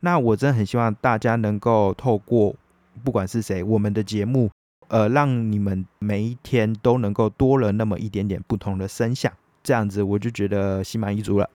那我真的很希望大家能够透过不管是谁，我们的节目，呃，让你们每一天都能够多了那么一点点不同的声响，这样子我就觉得心满意足了。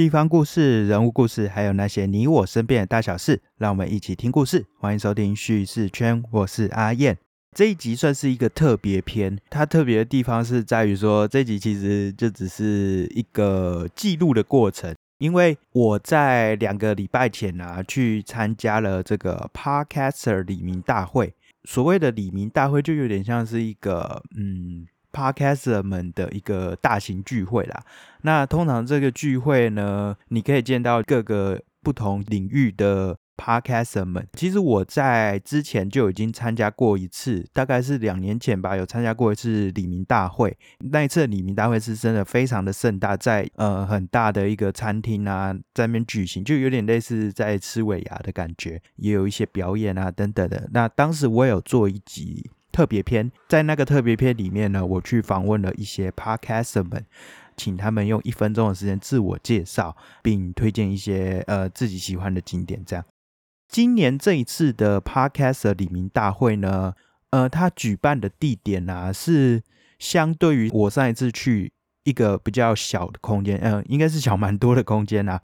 地方故事、人物故事，还有那些你我身边的大小事，让我们一起听故事。欢迎收听叙事圈，我是阿燕。这一集算是一个特别篇，它特别的地方是在于说，这集其实就只是一个记录的过程。因为我在两个礼拜前啊，去参加了这个 Podcaster 李明大会。所谓的李明大会，就有点像是一个嗯。Podcaster 们的一个大型聚会啦。那通常这个聚会呢，你可以见到各个不同领域的 Podcaster 们。其实我在之前就已经参加过一次，大概是两年前吧，有参加过一次李明大会。那一次李明大会是真的非常的盛大，在呃很大的一个餐厅啊，在那边举行，就有点类似在吃尾牙的感觉，也有一些表演啊等等的。那当时我有做一集。特别篇，在那个特别篇里面呢，我去访问了一些 podcaster 们，请他们用一分钟的时间自我介绍，并推荐一些呃自己喜欢的景点。这样，今年这一次的 podcaster 李明大会呢，呃，他举办的地点啊，是相对于我上一次去一个比较小的空间，嗯，应该是小蛮多的空间啊。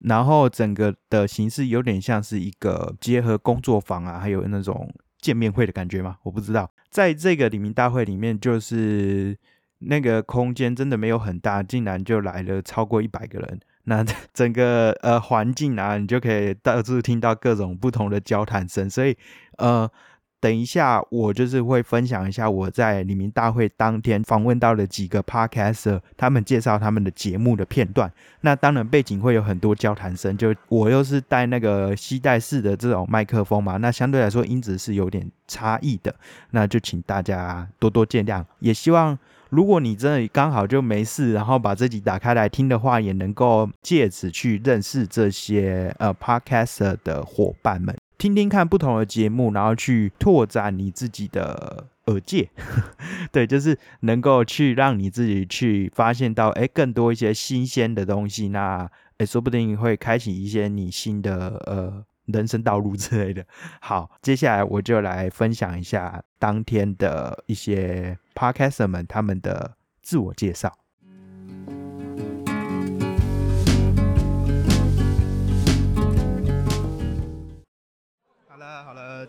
然后整个的形式有点像是一个结合工作坊啊，还有那种。见面会的感觉吗？我不知道，在这个李明大会里面，就是那个空间真的没有很大，竟然就来了超过一百个人。那 整个呃环境啊，你就可以到处听到各种不同的交谈声，所以呃。等一下，我就是会分享一下我在李明大会当天访问到的几个 podcaster，他们介绍他们的节目的片段。那当然背景会有很多交谈声，就我又是带那个吸带式的这种麦克风嘛，那相对来说音质是有点差异的。那就请大家多多见谅，也希望如果你真的刚好就没事，然后把这集打开来听的话，也能够借此去认识这些呃 podcaster 的伙伴们。听听看不同的节目，然后去拓展你自己的耳界，对，就是能够去让你自己去发现到，哎，更多一些新鲜的东西，那，哎，说不定会开启一些你新的呃人生道路之类的。好，接下来我就来分享一下当天的一些 podcaster 们他们的自我介绍。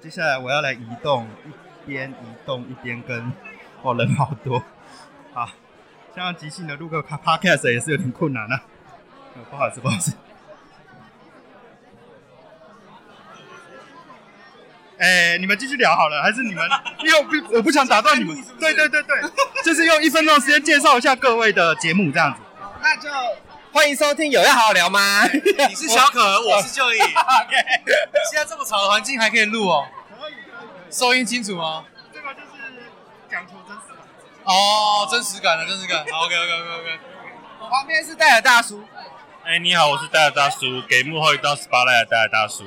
接下来我要来移动，一边移动一边跟，哦人好多，好，像即兴的录个 podcast 也是有点困难啊，不好意思不好意思，哎，你们继续聊好了，还是你们，因为不我不想打断你们，对对对对，就是用一分钟时间介绍一下各位的节目这样子，那就。欢迎收听，有要好好聊吗？你是小可，我是就义。OK，现在这么吵的环境还可以录哦，可以收音清楚吗？这个就是讲求真实感。哦，真实感的，真实感。好，OK OK OK OK。我旁边是戴尔大叔。哎，你好，我是戴尔大叔，给幕后一道 spotlight 的戴尔大叔。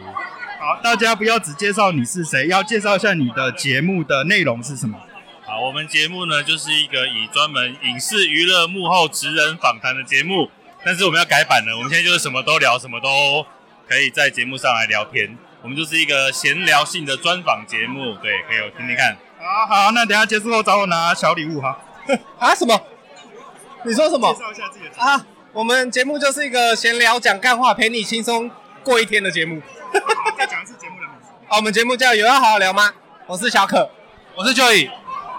好，大家不要只介绍你是谁，要介绍一下你的节目的内容是什么。好，我们节目呢就是一个以专门影视娱乐幕后职人访谈的节目。但是我们要改版了，我们现在就是什么都聊，什么都可以在节目上来聊天。我们就是一个闲聊性的专访节目，对，可以听听看。好好，那等下结束后找我拿小礼物哈。啊？什么？你说什么？介绍一下自己的啊。我们节目就是一个闲聊讲干话，陪你轻松过一天的节目。再讲一次节目的名字。啊，我们节目叫有要好好聊吗？我是小可，我是 Joey。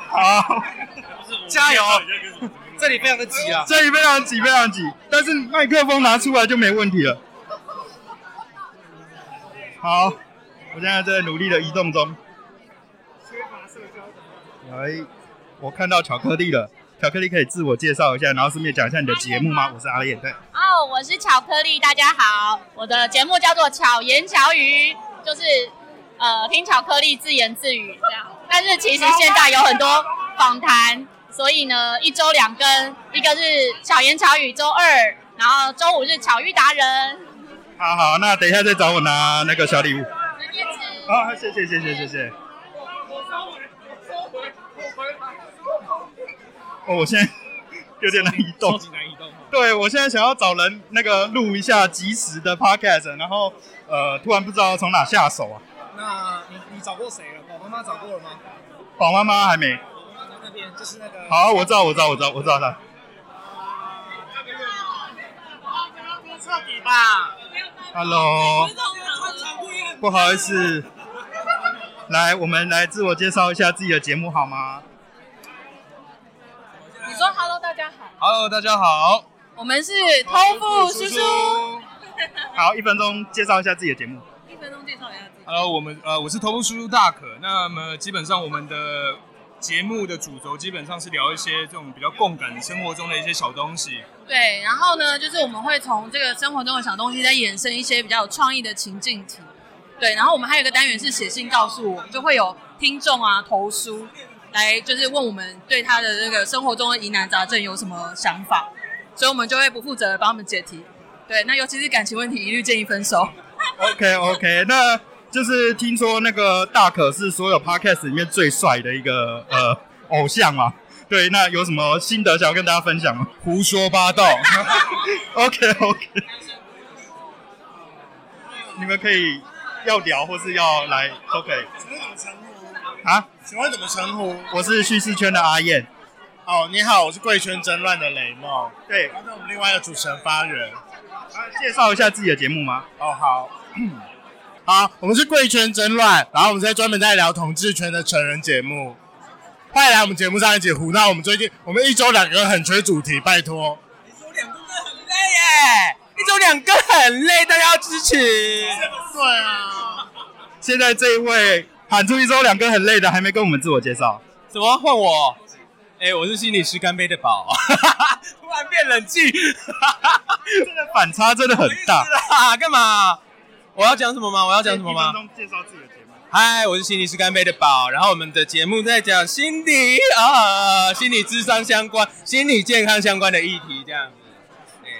好，加油。这里非常的挤啊！这里非常挤，非常挤。但是麦克风拿出来就没问题了。好，我现在在努力的移动中。缺乏社交哎，我看到巧克力了。巧克力可以自我介绍一下，然后顺便讲一下你的节目吗？我是阿燕，对。哦，我是巧克力，大家好。我的节目叫做巧言巧语，就是呃听巧克力自言自语这样。但是其实现在有很多访谈。所以呢，一周两更，一个是巧言巧语周二，然后周五是巧遇达人。好好，那等一下再找我拿那个小礼物。叶子，好，谢谢谢谢谢谢。哦，我现在有点难移动。难移动。对，我现在想要找人那个录一下即时的 podcast，然后呃，突然不知道从哪下手啊。那你你找过谁了？宝妈妈找过了吗？宝妈妈还没。就是那个。好，我知道，我知道，我知道，我知道他。彻底吧。Hello，不好意思，来，我们来自我介绍一下自己的节目好吗？你说 “hello”，大家好，Hello，大家好。我们是偷富叔叔。好，一分钟介绍一下自己的节目。一分钟介绍一下自己。Hello，我们呃，我是头部叔叔大可。那么基本上我们的节目的主轴基本上是聊一些这种比较共感生活中的一些小东西。对，然后呢，就是我们会从这个生活中的小东西，再衍生一些比较有创意的情境题。对，然后我们还有一个单元是写信告诉我，就会有听众啊投书来，就是问我们对他的这个生活中的疑难杂症有什么想法，所以我们就会不负责的帮他们解题。对，那尤其是感情问题，一律建议分手。OK OK，那就是听说那个大可是所有 podcast 里面最帅的一个呃偶像嘛。对，那有什么心得想要跟大家分享吗？胡说八道。OK OK，你们可以要聊或是要来都可以请问怎么称呼？啊。请问怎么称呼？我是叙事圈的阿燕，哦，你好，我是贵圈争乱的雷梦。对，然后我们另外一个主持人发源。介绍一下自己的节目吗？哦，好。好，我们是贵圈争乱，然后我们在专门在聊同志圈的成人节目。欢迎来我们节目上一起胡闹。我们最近我们一周两个很缺主题，拜托。一周两个很累耶，一周两个很累，大家要支持。对啊。现在这一位喊出一周两个很累的，还没跟我们自我介绍。怎么换我？哎、我是心理师干杯的宝，突然变冷静，真的反差真的很大。啦，干嘛？我要讲什么吗？我要讲什么吗一？分钟介绍自己的节目。嗨，我是心理师干杯的宝，然后我们的节目在讲心理啊，心理智商相关、心理健康相关的议题，这样子。对，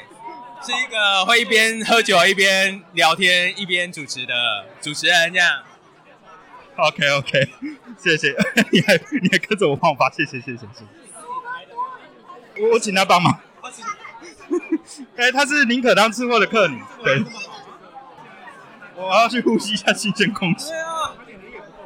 是一个会一边喝酒一边聊天一边主持的主持人，这样。OK OK，谢谢，你还你还跟着我帮我发，谢谢谢谢谢谢。我我请他帮忙。哎、他是宁可当吃货的客女，对。我要去呼吸一下新鲜空气。啊，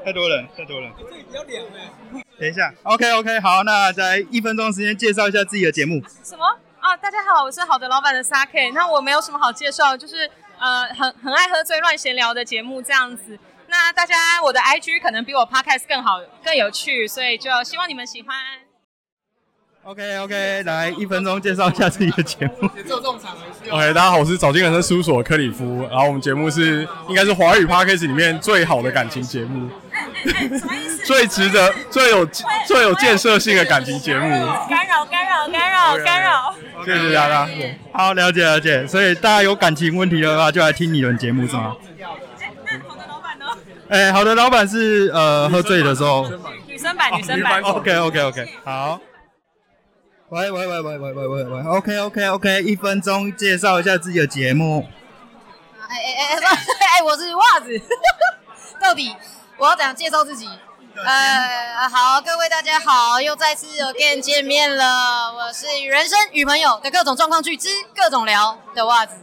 太多人，太多人。这里比较凉哎。等一下，OK OK，好，那在一分钟时间介绍一下自己的节目。什么啊？大家好，我是好的老板的 Sake。那我没有什么好介绍，就是呃很很爱喝醉乱闲聊的节目这样子。那大家我的 IG 可能比我 Podcast 更好更有趣，所以就希望你们喜欢。OK OK，来一分钟介绍一下自己的节目。OK，大家好，我是早进人生事务所克里夫，然后我们节目是应该是华语 Podcast 里面最好的感情节目，最值得、最有最有建设性的感情节目。干扰干扰干扰干扰。谢谢大家。好，了解了解。所以大家有感情问题的话，就来听你们节目是吗？那好的老板呢？哎、好的，老板是呃喝醉的时候。女生版女生版。OK OK OK，好。喂喂喂喂喂喂喂喂，OK OK OK，一分钟介绍一下自己的节目。哎哎哎哎，我是袜子。到底我要怎样介绍自己？呃，好，各位大家好，又再次有跟见面了。我是与人生与朋友的各种状况去之各种聊的袜子。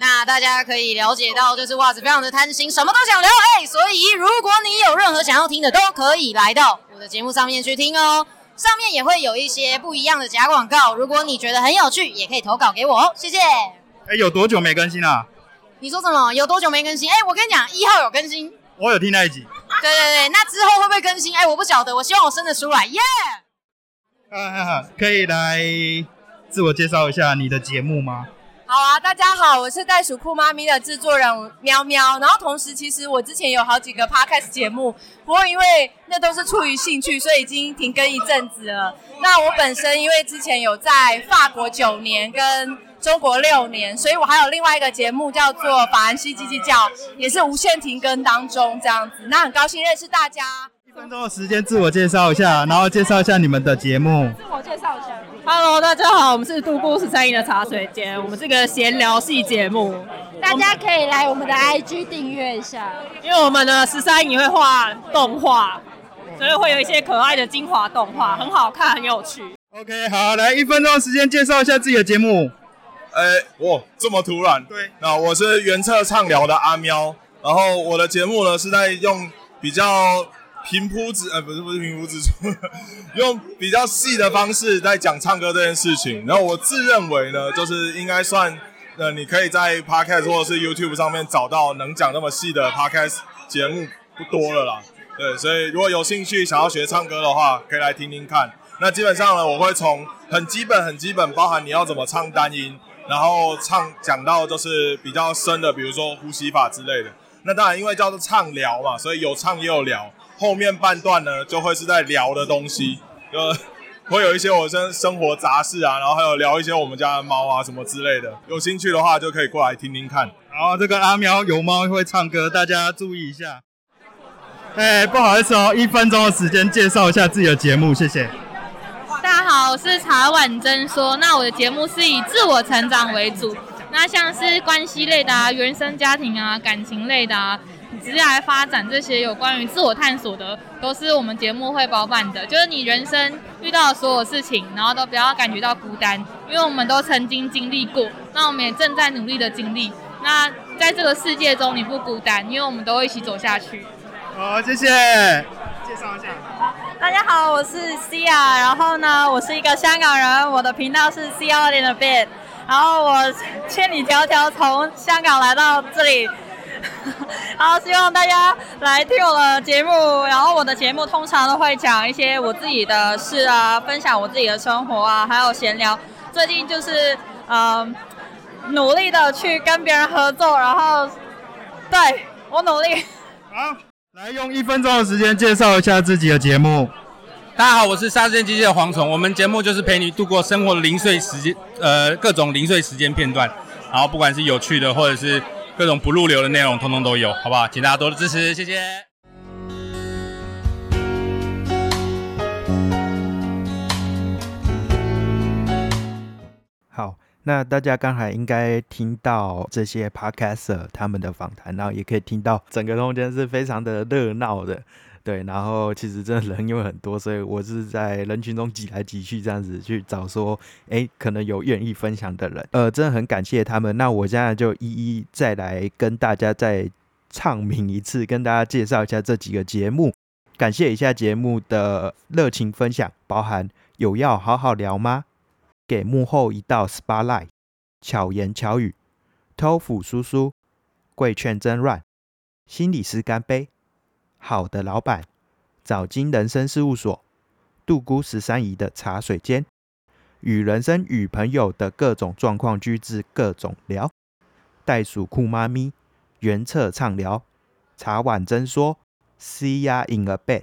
那大家可以了解到，就是袜子非常的贪心，什么都想聊。哎，所以如果你有任何想要听的，都可以来到我的节目上面去听哦。上面也会有一些不一样的假广告，如果你觉得很有趣，也可以投稿给我哦。谢谢。哎、有多久没更新了、你说什么？有多久没更新？哎、我跟你讲，一号有更新。我有听那一集。对对对，那之后会不会更新？哎、我不晓得，我希望我生得出来，耶、啊，可以来自我介绍一下你的节目吗？好啊，大家好，我是袋鼠酷妈咪的制作人喵喵。然后同时，其实我之前有好几个 podcast 节目，不过因为那都是出于兴趣，所以已经停更一阵子了。那我本身因为之前有在法国九年跟中国六年，所以我还有另外一个节目叫做《法兰西叽叽叫》，也是无限停更当中这样子。那很高兴认识大家。一分钟的时间自我介绍一下，然后介绍一下你们的节目。自我介绍一下。Hello，大家好，我们是杜姑十三姨的茶水间，我们是个闲聊系节目，大家可以来我们的 IG 订阅一下，因为我们的十三姨会画动画，所以会有一些可爱的精华动画，很好看，很有趣。OK，好，来一分钟的时间介绍一下自己的节目。哎，哇，这么突然？对，那我是原策畅聊的阿喵，然后我的节目呢是在用比较平铺直，呃，不是不是平铺直述，用比较细的方式在讲唱歌这件事情。然后我自认为呢，就是应该算，呃，你可以在 Podcast 或者是 YouTube 上面找到能讲那么细的 Podcast 节目不多了啦。对，所以如果有兴趣想要学唱歌的话，可以来听听看。那基本上呢，我会从很基本、很基本，包含你要怎么唱单音。然后唱讲到就是比较深的，比如说呼吸法之类的。那当然，因为叫做畅聊嘛，所以有唱也有聊。后面半段呢，就会是在聊的东西，呃 会有一些我生生活杂事啊，然后还有聊一些我们家的猫啊什么之类的。有兴趣的话，就可以过来听听看。然后，这个阿喵有猫会唱歌，大家注意一下。哎，不好意思哦，一分钟的时间介绍一下自己的节目，谢谢。大家好，我是茶碗真说。那我的节目是以自我成长为主，那像是关系类的啊、原生家庭啊、感情类的啊、职业发展这些有关于自我探索的，都是我们节目会包办的。就是你人生遇到的所有事情，然后都不要感觉到孤单，因为我们都曾经经历过，那我们也正在努力的经历。那在这个世界中，你不孤单，因为我们都会一起走下去。好，谢谢。介绍一下。大家好，我是 Cia，然后呢，我是一个香港人，我的频道是 C 二点的 bit，然后我千里迢迢从香港来到这里，好希望大家来听我的节目，然后我的节目通常都会讲一些我自己的事啊，分享我自己的生活啊，还有闲聊。最近就是嗯，努力的去跟别人合作，然后对我努力。好。来用一分钟的时间介绍一下自己的节目。大家好，我是沙县机器的蝗虫。我们节目就是陪你度过生活的零碎时间，呃，各种零碎时间片段，然后不管是有趣的，或者是各种不入流的内容，通通都有，好不好？请大家多多支持，谢谢。好。那大家刚才应该听到这些 podcaster 他们的访谈，然后也可以听到整个空间是非常的热闹的，对。然后其实真的人因为很多，所以我是在人群中挤来挤去这样子去找说，哎，可能有愿意分享的人，呃，真的很感谢他们。那我现在就一一再来跟大家再唱名一次，跟大家介绍一下这几个节目，感谢一下节目的热情分享，包含有要好好聊吗？给幕后一道 spotlight，巧言巧语，偷斧叔叔，贵劝真乱，心理师干杯，好的老板，早金人生事务所，杜姑十三姨的茶水间，与人生与朋友的各种状况居之各种聊，袋鼠酷妈咪，原策畅聊，茶碗真说，See ya in a bed，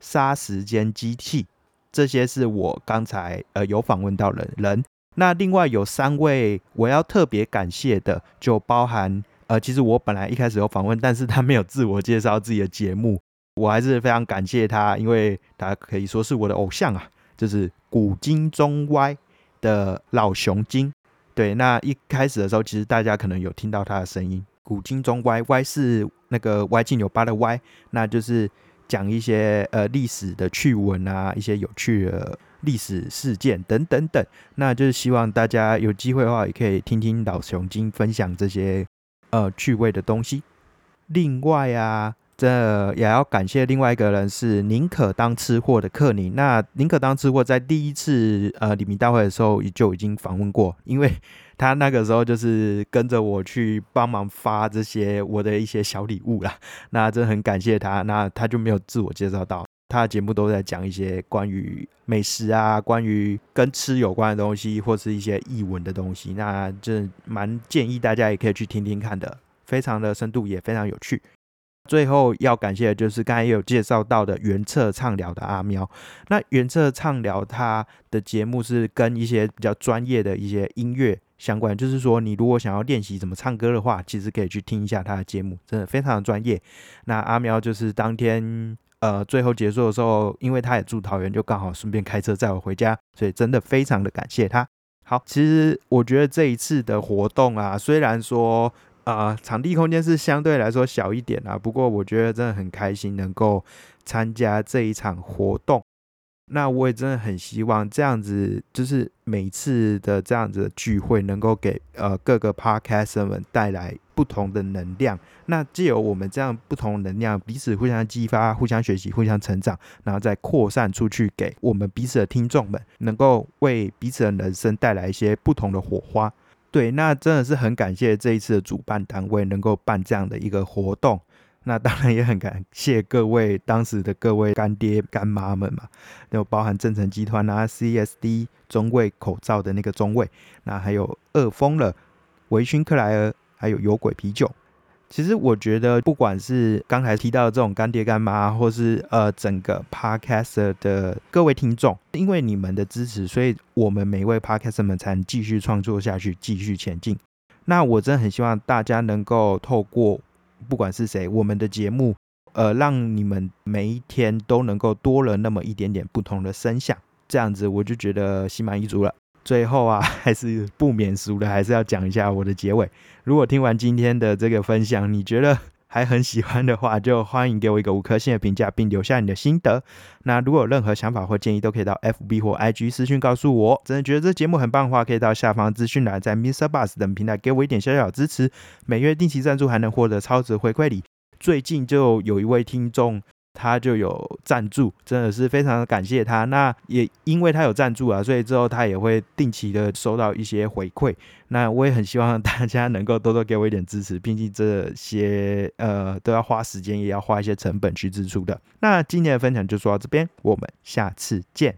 杀时间机器。这些是我刚才呃有访问到的人，那另外有三位我要特别感谢的，就包含呃，其实我本来一开始有访问，但是他没有自我介绍自己的节目，我还是非常感谢他，因为他可以说是我的偶像啊，就是古今中歪的老熊精。对，那一开始的时候，其实大家可能有听到他的声音，古今中歪，歪是那个歪进有八的歪，那就是。讲一些呃历史的趣闻啊，一些有趣的历史事件等等等，那就是希望大家有机会的话，也可以听听老熊精分享这些呃趣味的东西。另外啊，这也要感谢另外一个人是宁可当吃货的克宁。那宁可当吃货在第一次呃李明大会的时候就已经访问过，因为。他那个时候就是跟着我去帮忙发这些我的一些小礼物啦，那真的很感谢他。那他就没有自我介绍到，他的节目都在讲一些关于美食啊，关于跟吃有关的东西，或是一些译文的东西。那这蛮建议大家也可以去听听看的，非常的深度，也非常有趣。最后要感谢的就是刚才有介绍到的原策畅聊的阿喵。那原策畅聊他的节目是跟一些比较专业的一些音乐。相关就是说，你如果想要练习怎么唱歌的话，其实可以去听一下他的节目，真的非常的专业。那阿喵就是当天呃，最后结束的时候，因为他也住桃园，就刚好顺便开车载我回家，所以真的非常的感谢他。好，其实我觉得这一次的活动啊，虽然说啊场地空间是相对来说小一点啊，不过我觉得真的很开心能够参加这一场活动。那我也真的很希望这样子，就是每次的这样子的聚会，能够给呃各个 podcaster 们带来不同的能量。那借由我们这样不同能量，彼此互相激发、互相学习、互相成长，然后再扩散出去，给我们彼此的听众们，能够为彼此的人生带来一些不同的火花。对，那真的是很感谢这一次的主办单位能够办这样的一个活动。那当然也很感谢各位当时的各位干爹干妈们嘛，有包含正成集团啊、CSD 中卫口罩的那个中卫，那还有二疯了、维勋克莱尔，还有有鬼啤酒。其实我觉得，不管是刚才提到的这种干爹干妈，或是呃整个 Podcaster 的各位听众，因为你们的支持，所以我们每一位 Podcaster 们才能继续创作下去，继续前进。那我真的很希望大家能够透过。不管是谁，我们的节目，呃，让你们每一天都能够多了那么一点点不同的声响，这样子我就觉得心满意足了。最后啊，还是不免俗的，还是要讲一下我的结尾。如果听完今天的这个分享，你觉得？还很喜欢的话，就欢迎给我一个五颗星的评价，并留下你的心得。那如果有任何想法或建议，都可以到 FB 或 IG 私讯告诉我。真的觉得这节目很棒的话，可以到下方资讯栏，在 Mr. Bus 等平台给我一点小小支持。每月定期赞助还能获得超值回馈礼。最近就有一位听众。他就有赞助，真的是非常感谢他。那也因为他有赞助啊，所以之后他也会定期的收到一些回馈。那我也很希望大家能够多多给我一点支持，毕竟这些呃都要花时间，也要花一些成本去支出的。那今天的分享就说到这边，我们下次见。